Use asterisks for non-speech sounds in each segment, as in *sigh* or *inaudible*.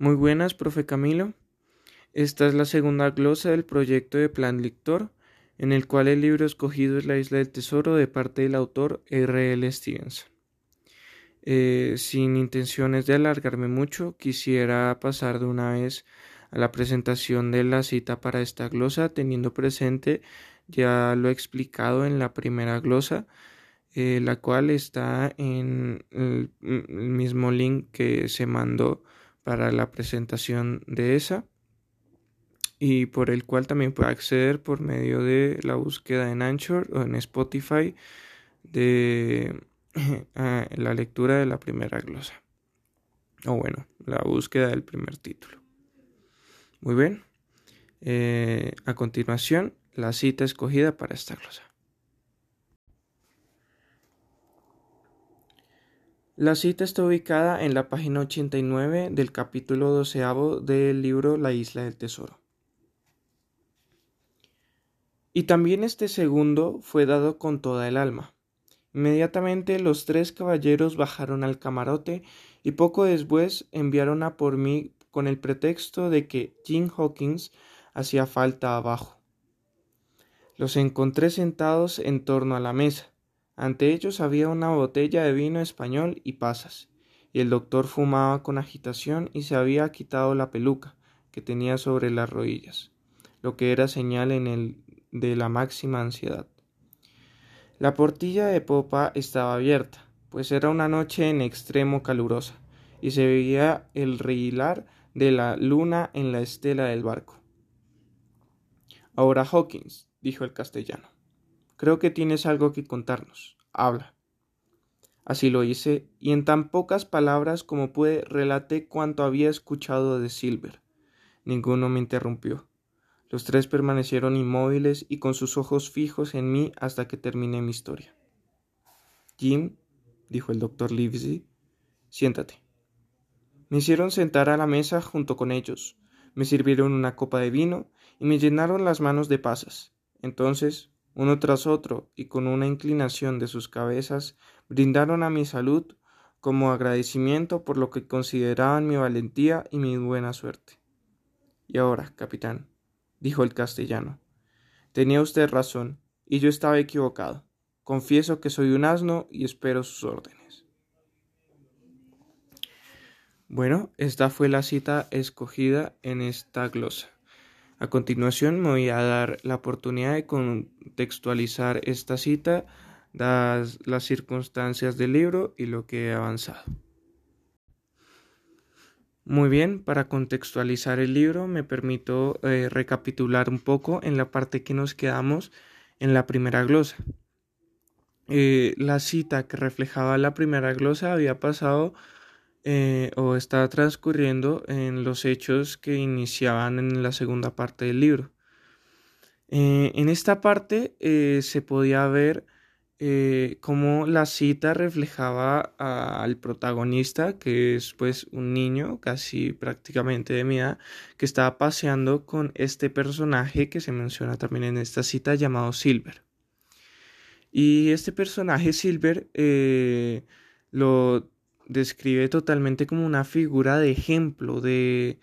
Muy buenas, profe Camilo. Esta es la segunda glosa del proyecto de Plan Lector, en el cual el libro escogido es La Isla del Tesoro de parte del autor R. L. Stevenson. Eh, sin intenciones de alargarme mucho, quisiera pasar de una vez a la presentación de la cita para esta glosa, teniendo presente, ya lo explicado en la primera glosa, eh, la cual está en el mismo link que se mandó para la presentación de esa y por el cual también puede acceder por medio de la búsqueda en Anchor o en Spotify de *clears throat* la lectura de la primera glosa o bueno, la búsqueda del primer título. Muy bien, eh, a continuación la cita escogida para esta glosa. La cita está ubicada en la página 89 del capítulo doceavo del libro La isla del tesoro. Y también este segundo fue dado con toda el alma. Inmediatamente los tres caballeros bajaron al camarote y poco después enviaron a por mí con el pretexto de que Jim Hawkins hacía falta abajo. Los encontré sentados en torno a la mesa ante ellos había una botella de vino español y pasas, y el doctor fumaba con agitación y se había quitado la peluca que tenía sobre las rodillas, lo que era señal en él de la máxima ansiedad. La portilla de popa estaba abierta, pues era una noche en extremo calurosa, y se veía el rehilar de la luna en la estela del barco. Ahora Hawkins, dijo el castellano. Creo que tienes algo que contarnos. Habla. Así lo hice, y en tan pocas palabras como pude relaté cuanto había escuchado de Silver. Ninguno me interrumpió. Los tres permanecieron inmóviles y con sus ojos fijos en mí hasta que terminé mi historia. Jim, dijo el doctor Livesey, siéntate. Me hicieron sentar a la mesa junto con ellos, me sirvieron una copa de vino y me llenaron las manos de pasas. Entonces uno tras otro, y con una inclinación de sus cabezas, brindaron a mi salud como agradecimiento por lo que consideraban mi valentía y mi buena suerte. Y ahora, capitán, dijo el castellano, tenía usted razón, y yo estaba equivocado. Confieso que soy un asno y espero sus órdenes. Bueno, esta fue la cita escogida en esta glosa. A continuación me voy a dar la oportunidad de contextualizar esta cita, dadas las circunstancias del libro y lo que he avanzado. Muy bien, para contextualizar el libro me permito eh, recapitular un poco en la parte que nos quedamos en la primera glosa. Eh, la cita que reflejaba la primera glosa había pasado eh, o está transcurriendo en los hechos que iniciaban en la segunda parte del libro. Eh, en esta parte eh, se podía ver cómo la cita reflejaba al protagonista, que es pues un niño casi prácticamente de mi edad, que estaba paseando con este personaje que se menciona también en esta cita llamado Silver. Y este personaje Silver lo describe totalmente como una figura de ejemplo, de,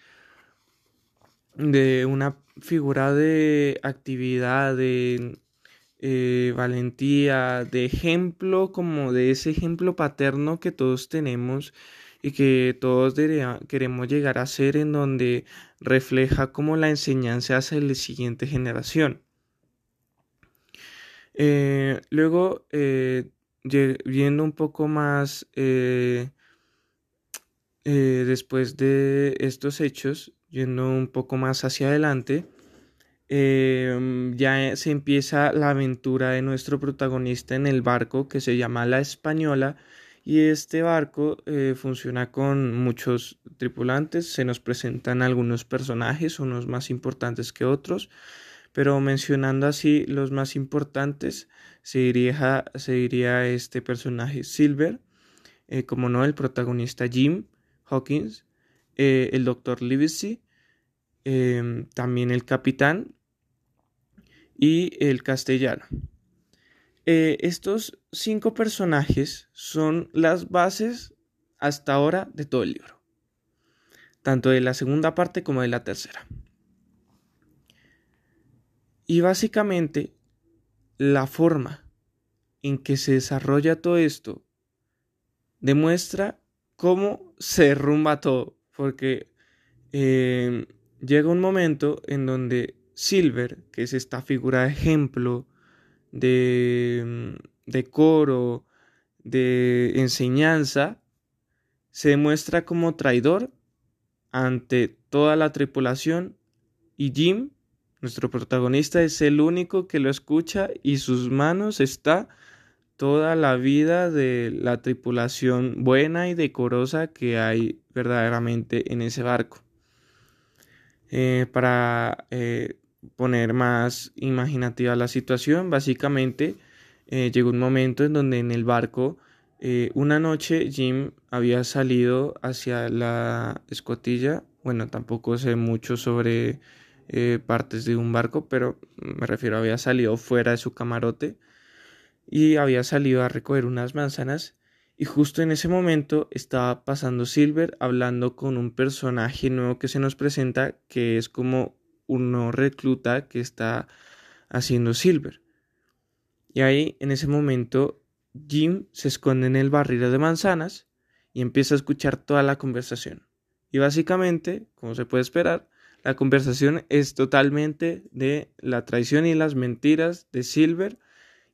de una figura de actividad, de eh, valentía, de ejemplo, como de ese ejemplo paterno que todos tenemos y que todos queremos llegar a ser en donde refleja como la enseñanza hacia la siguiente generación. Eh, luego, eh, viendo un poco más eh, después de estos hechos, yendo un poco más hacia adelante, em, ya se empieza la aventura de nuestro protagonista en el barco que se llama La Española y este barco eh, funciona con muchos tripulantes, se nos presentan algunos personajes, unos más importantes que otros, pero mencionando así los más importantes, se diría, se este personaje Silver, eh, como no el protagonista Jim, Hawkins, eh, el doctor Livesey, em, también el capitán y el castellano. Eh, estos cinco personajes son las bases hasta ahora de todo el libro. tanto de la segunda parte como de la tercera. Y básicamente la forma en que se desarrolla todo esto demuestra cómo se derrumba todo, porque eh, llega un momento en donde Silver, que es esta figura de ejemplo de, de coro, de enseñanza, se demuestra como traidor ante toda la tripulación y Jim, nuestro protagonista, es el único que lo escucha y sus manos está toda la vida de la tripulación buena y decorosa que hay verdaderamente en ese barco. Eh, para eh, poner más imaginativa la situación, básicamente eh, llegó un momento en donde en el barco una noche Jim había salido hacia la escotilla, bueno, tampoco sé mucho sobre partes de un barco, pero me refiero, había salido fuera de su camarote y había salido a recoger unas manzanas y justo en ese momento estaba pasando Silver hablando con un personaje nuevo que se nos presenta que es como uno recluta que está haciendo Silver. Y ahí en ese momento Jim se esconde en el barril de manzanas y empieza a escuchar toda la conversación. Y básicamente, como se puede esperar, la conversación es totalmente de la traición y las mentiras de Silver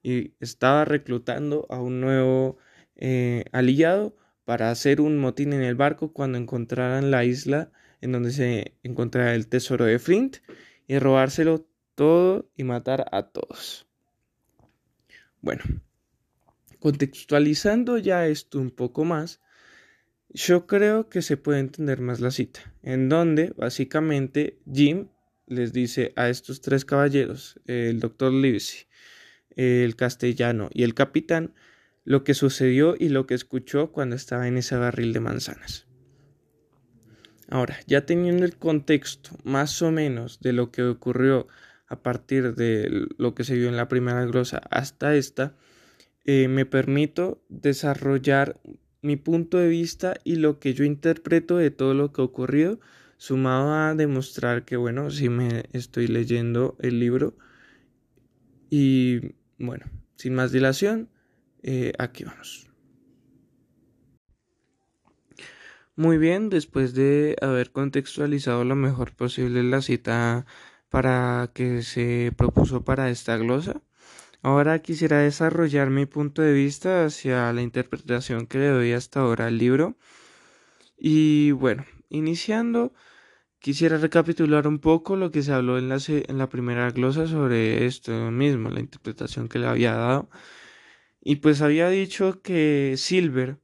y estaba reclutando a un nuevo eh, aliado para hacer un motín en el barco cuando encontraran la isla en donde se encontraba el tesoro de Flint y robárselo todo y matar a todos. Bueno, contextualizando ya esto un poco más, yo creo que se puede entender más la cita, en donde básicamente Jim les dice a estos tres caballeros, el doctor Livesey, el castellano y el capitán lo que sucedió y lo que escuchó cuando estaba en ese barril de manzanas. Ahora, ya teniendo el contexto más o menos de lo que ocurrió a partir de lo que se vio en la primera glosa hasta esta, eh, me permito desarrollar mi punto de vista y lo que yo interpreto de todo lo que ha ocurrido, sumado a demostrar que, bueno, si me estoy leyendo el libro y bueno, sin más dilación, eh, aquí vamos. Muy bien, después de haber contextualizado lo mejor posible la cita para que se propuso para esta glosa, ahora quisiera desarrollar mi punto de vista hacia la interpretación que le doy hasta ahora al libro. Y bueno, iniciando Quisiera recapitular un poco lo que se habló en la, primera glosa sobre esto mismo, la interpretación que le había dado. Y pues había dicho que Silver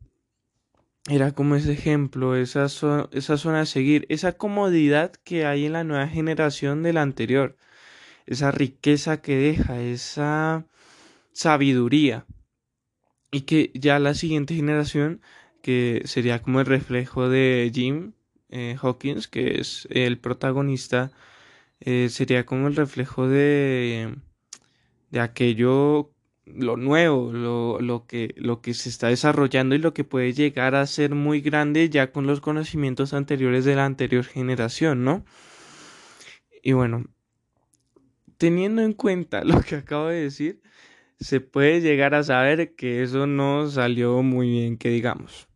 era como ese ejemplo, esa, esa zona a seguir, esa comodidad que hay en la nueva generación de la anterior, esa riqueza que deja, esa sabiduría. Y que ya la siguiente generación, que sería como el reflejo de Jim, eh, Hawkins, que es el protagonista, eh, sería como el reflejo de, de aquello, lo nuevo, lo, lo, que, lo que se está desarrollando y lo que puede llegar a ser muy grande ya con los conocimientos anteriores de la anterior generación, ¿no? Y bueno, teniendo en cuenta *laughs* lo que acabo de decir, se puede llegar a saber que eso no salió muy bien, que digamos.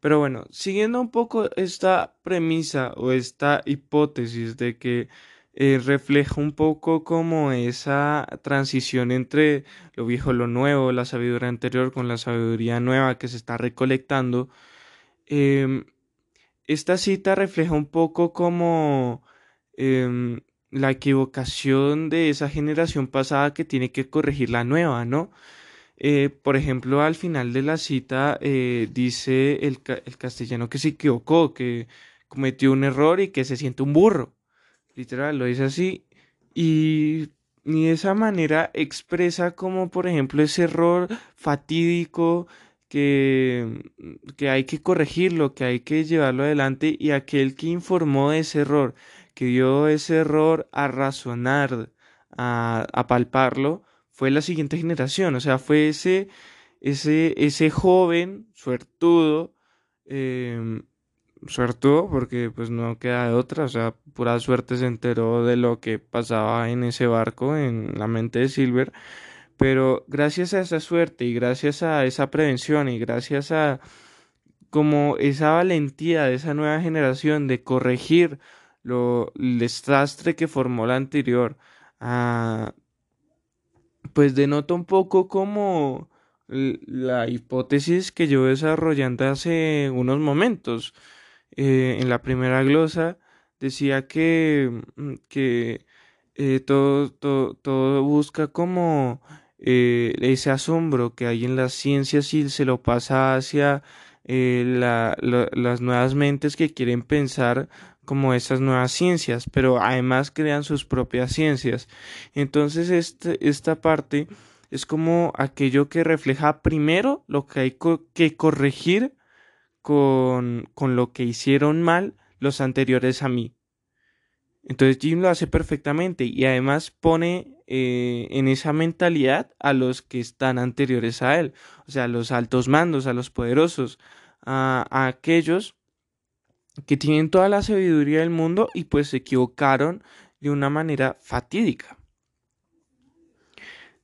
Pero bueno, siguiendo un poco esta premisa o esta hipótesis de que eh, refleja un poco como esa transición entre lo viejo, lo nuevo, la sabiduría anterior con la sabiduría nueva que se está recolectando, em, esta cita refleja un poco como em, la equivocación de esa generación pasada que tiene que corregir la nueva, ¿no? Eh, por ejemplo, al final de la cita eh, dice el, el, castellano que se equivocó, que cometió un error y que se siente un burro. Literal, lo dice así. Y, y de esa manera expresa como, por ejemplo, ese error fatídico que, que hay que corregirlo, que hay que llevarlo adelante y aquel que informó de ese error, que dio ese error a razonar, a, a palparlo, fue la siguiente generación, o sea, fue ese, ese, ese joven suertudo, em, suertudo porque pues no queda de otra, o sea, pura suerte se enteró de lo que pasaba en ese barco en la mente de Silver, pero gracias a esa suerte y gracias a esa prevención y gracias a como esa valentía de esa nueva generación de corregir lo, el desastre que formó la anterior, ah, pues denota un poco como la hipótesis que yo desarrollando hace unos momentos. Eh, en la primera glosa decía que, mm, que eh, todo, todo, todo, busca como eh, ese asombro que hay en las ciencias y se lo pasa hacia la, las nuevas mentes que quieren pensar como esas nuevas ciencias, pero además crean sus propias ciencias. Entonces este, esta parte es como aquello que refleja primero lo que hay que corregir con, con lo que hicieron mal los anteriores a mí. Entonces Jim lo hace perfectamente y además pone eh, en esa mentalidad a los que están anteriores a él, o sea, a los altos mandos, a los poderosos, a, aquellos que tienen toda la sabiduría del mundo y pues se equivocaron de una manera fatídica.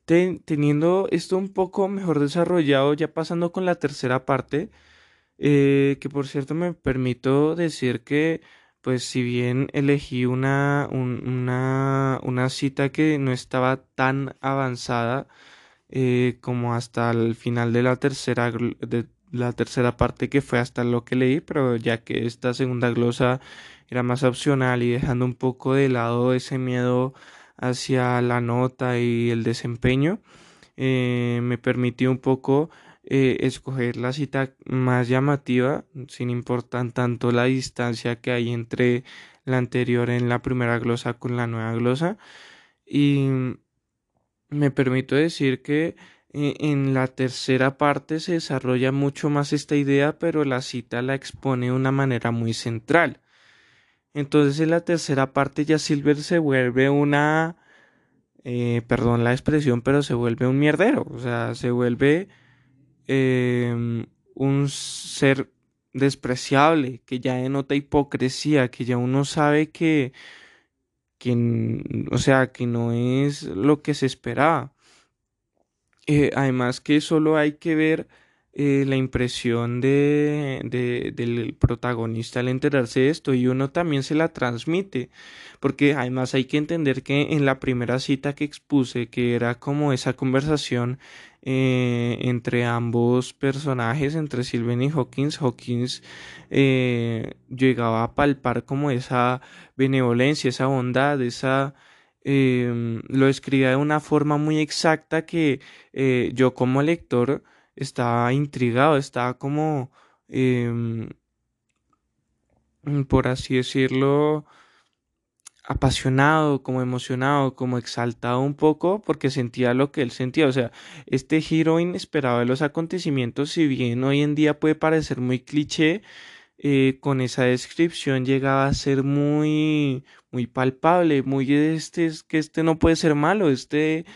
teniendo esto un poco mejor desarrollado, ya pasando con la tercera parte, eh, que por cierto me permito decir que, pues si bien elegí una, una, una cita que no estaba tan avanzada eh, como hasta el final de la tercera, la tercera parte que fue hasta lo que leí, pero ya que esta segunda glosa era más opcional y dejando un poco de lado ese miedo hacia la nota y el desempeño, eh, me permitió un poco eh, escoger la cita más llamativa, sin importar tanto la distancia que hay entre la anterior en la primera glosa con la nueva glosa. Y me permito decir que en la tercera parte se desarrolla mucho más esta idea, pero la cita la expone de una manera muy central. Entonces en la tercera parte ya Silver se vuelve una... Eh, perdón la expresión, pero se vuelve un mierdero. O sea, se vuelve Em, un ser despreciable, que ya denota hipocresía, que ya uno sabe que, que o sea, que no es lo que se esperaba. Eh, además que solo hay que ver eh, la impresión de, de, del protagonista al enterarse de esto y uno también se la transmite porque además hay que entender que en la primera cita que expuse que era como esa conversación eh, entre ambos personajes entre Sylvain y Hawkins Hawkins llegaba a palpar como esa benevolencia esa bondad esa em, lo escribía de una forma muy exacta que yo como lector estaba intrigado, estaba como, em, por así decirlo, apasionado, como emocionado, como exaltado un poco porque sentía lo que él sentía. O sea, este giro inesperado de los acontecimientos, si bien hoy en día puede parecer muy cliché, eh, con esa descripción llegaba a ser muy, muy palpable, muy este, es que este no puede ser malo, este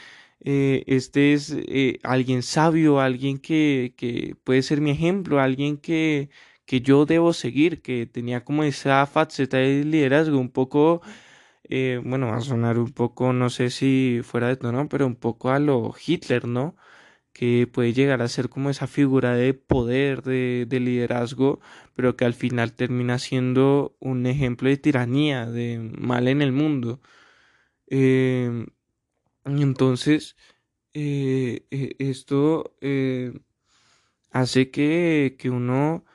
eh, este es eh, alguien sabio, alguien que, que, puede ser mi ejemplo, alguien que, que yo debo seguir, que tenía como esa faceta de liderazgo un poco, bueno, va a sonar un poco, no sé si fuera de tono, pero un poco a lo Hitler, ¿no? que puede llegar a ser como esa figura de poder, de, de liderazgo, pero que al final termina siendo un ejemplo de tiranía, de mal en el mundo. Eh, entonces, eh, eh, esto eh, hace que, que uno,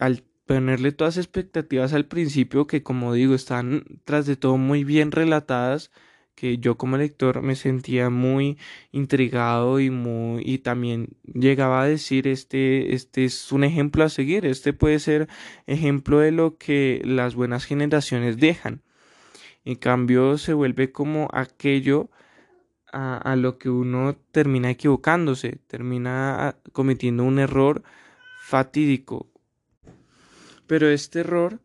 al ponerle todas expectativas al principio, que como digo, están tras de todo muy bien relatadas, que yo como lector me sentía muy intrigado y muy y también llegaba a decir este este es un ejemplo a seguir este puede ser ejemplo de lo que las buenas generaciones dejan en cambio se vuelve como aquello a, lo que uno termina equivocándose, termina ah, cometiendo un error fatídico. Pero este error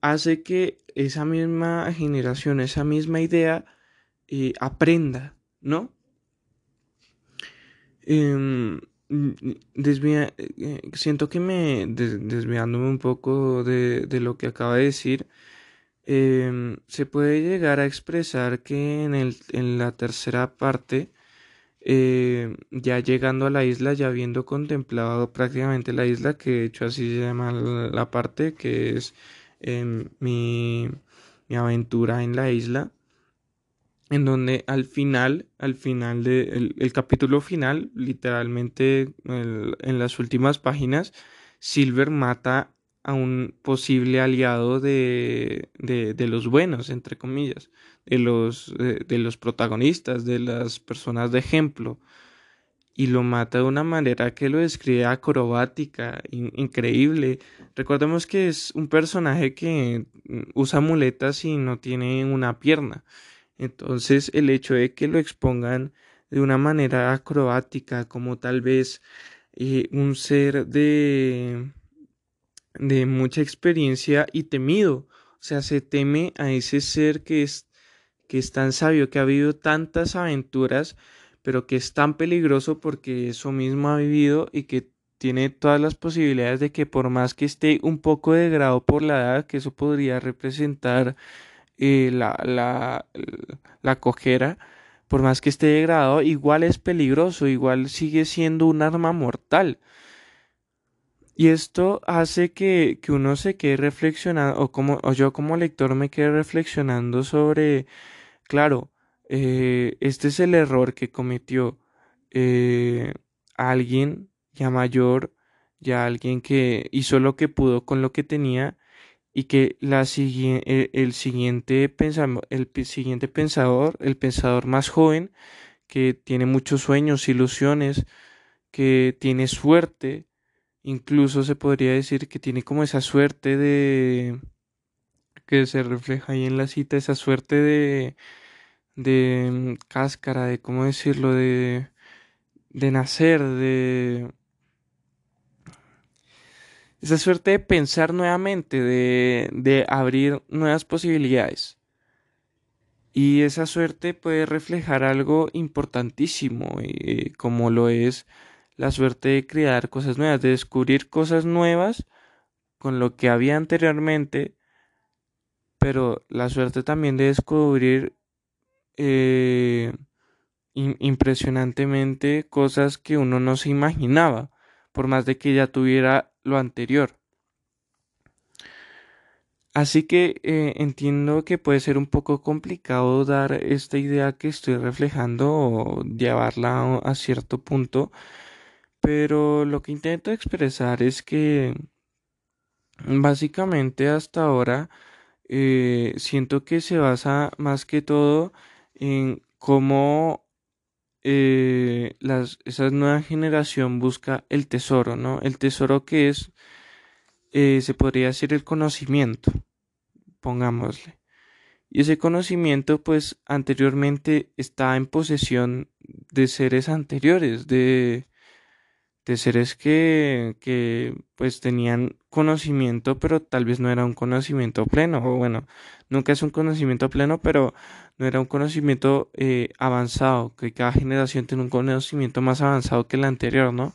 hace que esa misma generación, esa misma idea, eh, aprenda, ¿no? Em, desvía, eh, siento que me desviándome un poco de, de, lo que acaba de decir, em, se puede llegar a expresar que en, el, en la tercera parte, eh, ya llegando a la isla, ya habiendo contemplado prácticamente la isla, que de hecho así se llama la parte, que es em, mi, mi aventura en la isla en donde al final, al final del el capítulo final, literalmente en las últimas páginas, Silver mata a un posible aliado de, de, de los buenos, entre comillas, de los, de, los protagonistas, de las personas de ejemplo, y lo mata de una manera que lo describe acrobática, increíble. Recordemos que es un personaje que mm, usa muletas y no tiene una pierna. Entonces el hecho de que lo expongan de una manera acrobática, como tal vez eh, un ser de, de mucha experiencia y temido, o sea, se teme a ese ser que es, que es tan sabio, que ha vivido tantas aventuras, pero que es tan peligroso porque eso mismo ha vivido y que tiene todas las posibilidades de que por más que esté un poco degradado por la edad, que eso podría representar eh, la, la, la cojera, por más que esté degradado, igual es peligroso, igual sigue siendo un arma mortal. Y esto hace que, que uno se quede reflexionando, o, como, o yo como lector me quede reflexionando sobre, claro, eh, este es el error que cometió eh, alguien ya mayor, ya alguien que hizo lo que pudo con lo que tenía y que la, el, el, siguiente el siguiente pensador, el pensador más joven, que tiene muchos sueños, ilusiones, que tiene suerte, incluso se podría decir que tiene como esa suerte de que se refleja ahí en la cita, esa suerte de de mm, cáscara, de cómo decirlo, de de nacer, de esa suerte de pensar nuevamente, de, de abrir nuevas posibilidades. Y esa suerte puede reflejar algo importantísimo, eh, como lo es la suerte de crear cosas nuevas, de descubrir cosas nuevas con lo que había anteriormente, pero la suerte también de descubrir eh, impresionantemente cosas que uno no se imaginaba, por más de que ya tuviera lo anterior. Así que eh, entiendo que puede ser un poco complicado dar esta idea que estoy reflejando o llevarla a cierto punto, pero lo que intento expresar es que básicamente hasta ahora eh, siento que se basa más que todo en cómo eh, las, esa nueva generación busca el tesoro, ¿no? El tesoro que es, eh, se podría decir el conocimiento, pongámosle. Y ese conocimiento, pues, anteriormente está en posesión de seres anteriores, de, de seres que, que, pues, tenían conocimiento, pero tal vez no era un conocimiento pleno, o bueno, nunca es un conocimiento pleno, pero no era un conocimiento eh, avanzado, que cada generación tiene un conocimiento más avanzado que la anterior, ¿no?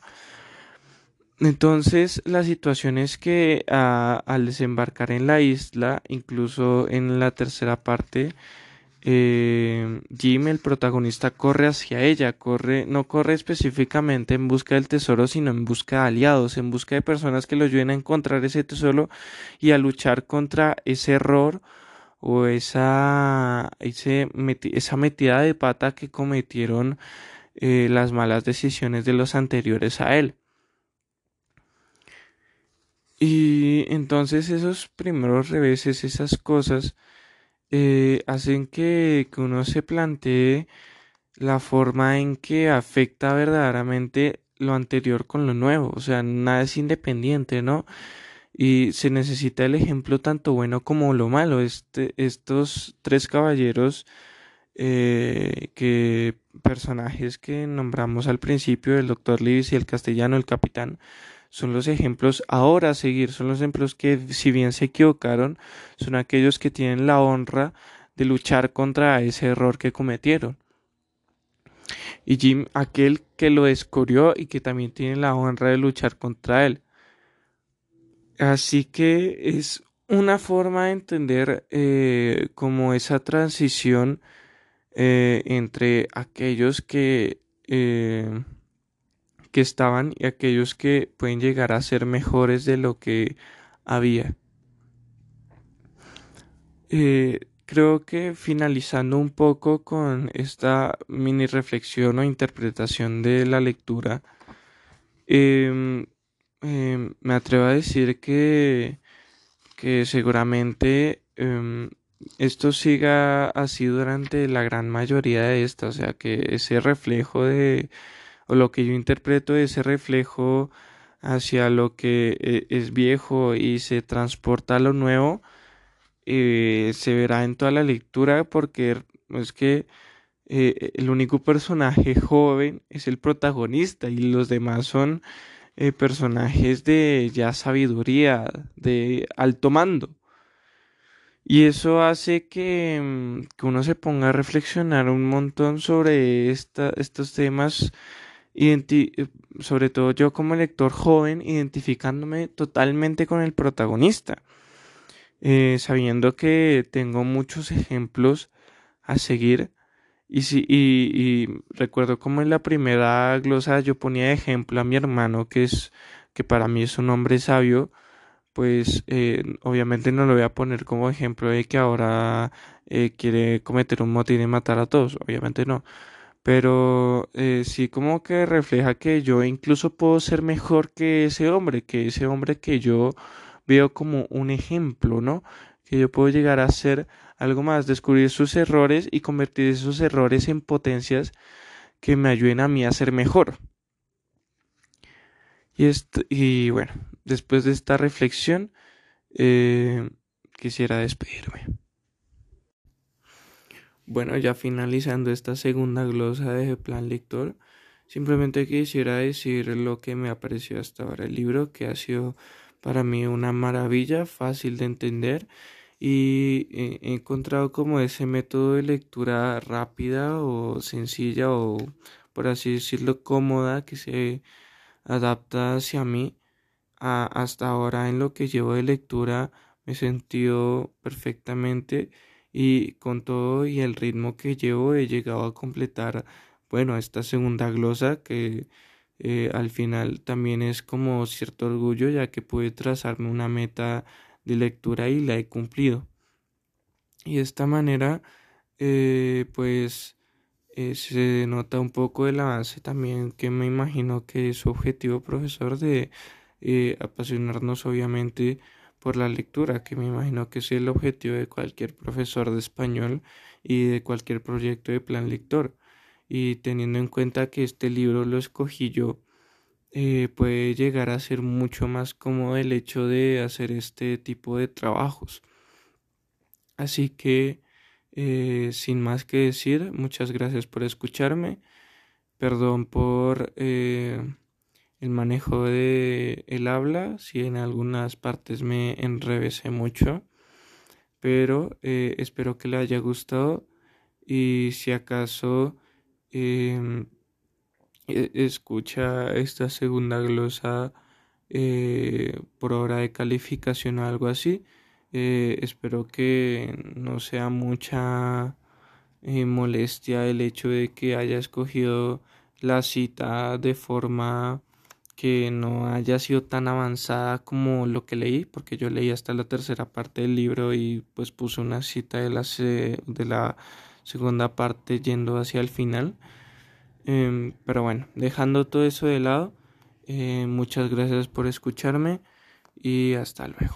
Entonces, la situación es que al desembarcar en la isla, incluso en la tercera parte, eh, Jim, el protagonista, corre hacia ella, corre, no corre específicamente en busca del tesoro, sino en busca de aliados, en busca de personas que lo ayuden a encontrar ese tesoro y a luchar contra ese error o esa, esa metida de pata que cometieron eh, las malas decisiones de los anteriores a él. Y entonces esos primeros reveses, esas cosas, eh, hacen que, que uno se plantee la forma en que afecta verdaderamente lo anterior con lo nuevo. O sea, nada es independiente, ¿no? y se necesita el ejemplo tanto bueno como lo malo. Este, estos tres caballeros, eh, que personajes que nombramos al principio, el doctor Lewis y el castellano, el capitán, son los ejemplos ahora a seguir, son los ejemplos que si bien se equivocaron, son aquellos que tienen la honra de luchar contra ese error que cometieron. y Jim aquel que lo descubrió y que también tiene la honra de luchar contra él. Así que es una forma de entender eh, como esa transición eh, entre aquellos que, eh, que estaban y aquellos que pueden llegar a ser mejores de lo que había. creo que finalizando un poco con esta mini reflexión o interpretación de la lectura, em, em, me atrevo a decir que, que seguramente em, esto siga así durante la gran mayoría de estas, o sea que ese reflejo de, o lo que yo interpreto, ese reflejo hacia lo que eh, es viejo y se transporta a lo nuevo, eh, se verá en toda la lectura porque es que eh, el único personaje *laughs* joven es el protagonista y los demás son personajes de ya sabiduría, de alto mando. Y eso hace que, mm, que, uno se ponga a reflexionar un montón sobre esta, estos temas, sobre todo yo como lector joven, identificándome totalmente con el protagonista. Eh, sabiendo que tengo muchos ejemplos a seguir. Y, si, y, recuerdo como en la primera glosa yo ponía ejemplo a mi hermano, que es que para mí es un hombre sabio, pues eh, obviamente no lo voy a poner como ejemplo de que ahora eh, quiere cometer un motín y matar a todos, obviamente no. Pero sí como que refleja que yo incluso puedo ser mejor que ese hombre, que ese hombre que yo veo como un ejemplo, ¿no? Que yo puedo llegar a hacer algo más, descubrir sus errores y convertir esos errores en potencias que me ayuden a mí a ser mejor. Y, esto, y bueno, después de esta reflexión, eh, quisiera despedirme. Bueno, ya finalizando esta segunda glosa de plan lector, simplemente quisiera decir lo que me apareció hasta ahora el libro, que ha sido para mí una maravilla, fácil de entender y he encontrado como ese método de lectura rápida o sencilla o por así decirlo cómoda que se adapta hacia mí. hasta ahora en lo que llevo de lectura me he sentido perfectamente y con todo y el ritmo que llevo he llegado a completar bueno esta segunda glosa que eh, al final también es como cierto orgullo ya que pude trazarme una meta de lectura y la he cumplido. Y de esta manera, eh, pues eh, se nota un poco el avance también que me imagino que es su objetivo profesor de apasionarnos obviamente por la lectura, que me imagino que es el objetivo de cualquier profesor de español y de cualquier proyecto de plan lector y teniendo en cuenta que este libro lo escogí yo, eh, puede llegar a ser mucho más cómodo el hecho de hacer este tipo de trabajos. Así que, eh, sin más que decir, muchas gracias por escucharme. Perdón por eh, el manejo de el habla, si en algunas partes me enrevesé mucho, pero espero que le haya gustado y si acaso Em, e, escucha esta segunda glosa eh, por hora de calificación o algo así. Eh, espero que no sea mucha eh, molestia el hecho de que haya escogido la cita de forma que no haya sido tan avanzada como lo que leí, porque yo leí hasta la tercera parte del libro y pues puse una cita de la, de la segunda parte yendo hacia el final. Em, pero bueno, dejando todo eso de lado, eh, muchas gracias por escucharme y hasta luego.